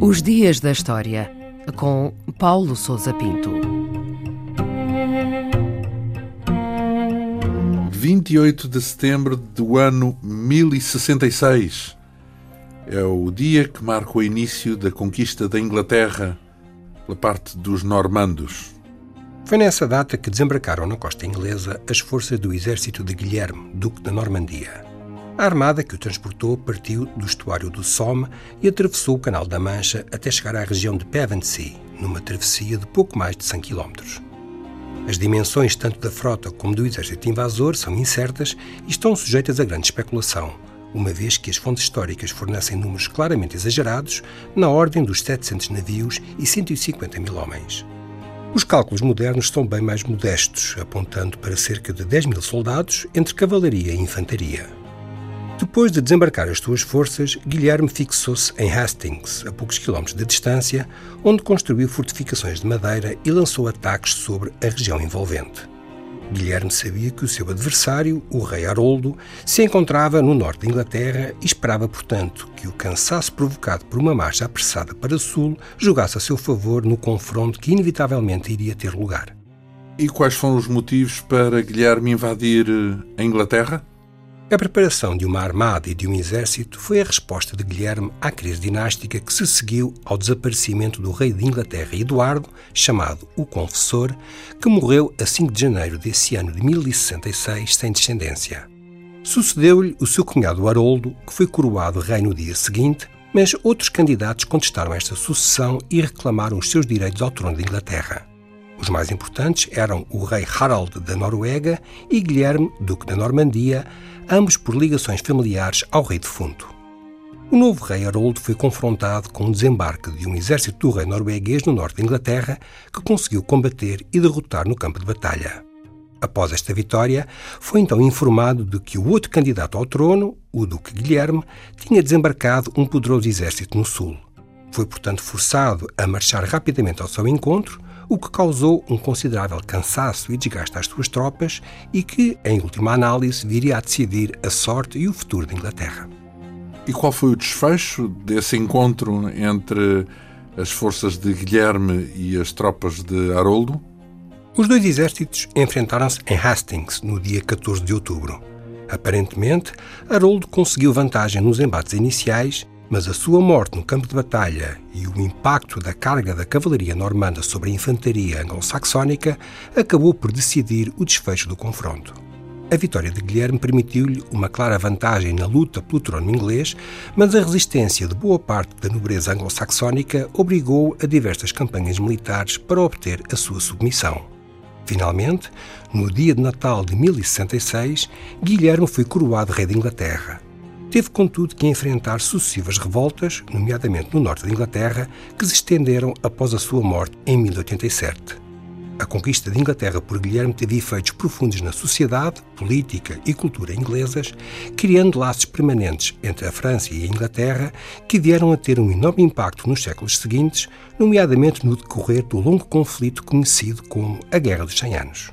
Os Dias da História, com Paulo Souza Pinto. 28 de setembro do ano 1066. É o dia que marca o início da conquista da Inglaterra pela parte dos normandos. Foi nessa data que desembarcaram na costa inglesa as forças do exército de Guilherme, Duque da Normandia. A armada que o transportou partiu do estuário do Somme e atravessou o Canal da Mancha até chegar à região de Pevensey, numa travessia de pouco mais de 100 km. As dimensões tanto da frota como do exército invasor são incertas e estão sujeitas a grande especulação, uma vez que as fontes históricas fornecem números claramente exagerados, na ordem dos 700 navios e 150 mil homens. Os cálculos modernos são bem mais modestos, apontando para cerca de 10 mil soldados entre cavalaria e infantaria. Depois de desembarcar as suas forças, Guilherme fixou-se em Hastings, a poucos quilómetros de distância, onde construiu fortificações de madeira e lançou ataques sobre a região envolvente. Guilherme sabia que o seu adversário, o rei Haroldo, se encontrava no norte da Inglaterra e esperava, portanto, que o cansaço provocado por uma marcha apressada para o sul jogasse a seu favor no confronto que inevitavelmente iria ter lugar. E quais foram os motivos para Guilherme invadir a Inglaterra? A preparação de uma armada e de um exército foi a resposta de Guilherme à crise dinástica que se seguiu ao desaparecimento do rei de Inglaterra Eduardo, chamado o Confessor, que morreu a 5 de janeiro desse ano de 1066 sem descendência. Sucedeu-lhe o seu cunhado Haroldo, que foi coroado rei no dia seguinte, mas outros candidatos contestaram esta sucessão e reclamaram os seus direitos ao trono de Inglaterra. Os mais importantes eram o rei Harald da Noruega e Guilherme, duque da Normandia, ambos por ligações familiares ao rei defunto. O novo rei Haroldo foi confrontado com um desembarque de um exército do rei norueguês no norte da Inglaterra que conseguiu combater e derrotar no campo de batalha. Após esta vitória, foi então informado de que o outro candidato ao trono, o Duque Guilherme, tinha desembarcado um poderoso exército no sul. Foi, portanto, forçado a marchar rapidamente ao seu encontro, o que causou um considerável cansaço e desgaste às suas tropas e que, em última análise, viria a decidir a sorte e o futuro da Inglaterra. E qual foi o desfecho desse encontro entre as forças de Guilherme e as tropas de Haroldo? Os dois exércitos enfrentaram-se em Hastings no dia 14 de outubro. Aparentemente, Haroldo conseguiu vantagem nos embates iniciais mas a sua morte no campo de batalha e o impacto da carga da cavalaria normanda sobre a infantaria anglo-saxónica acabou por decidir o desfecho do confronto. A vitória de Guilherme permitiu-lhe uma clara vantagem na luta pelo trono inglês, mas a resistência de boa parte da nobreza anglo-saxónica obrigou a diversas campanhas militares para obter a sua submissão. Finalmente, no dia de Natal de 1066, Guilherme foi coroado rei de Inglaterra. Teve, contudo, que enfrentar sucessivas revoltas, nomeadamente no norte da Inglaterra, que se estenderam após a sua morte em 1087. A conquista de Inglaterra por Guilherme teve efeitos profundos na sociedade, política e cultura inglesas, criando laços permanentes entre a França e a Inglaterra que vieram a ter um enorme impacto nos séculos seguintes, nomeadamente no decorrer do longo conflito conhecido como a Guerra dos Cem Anos.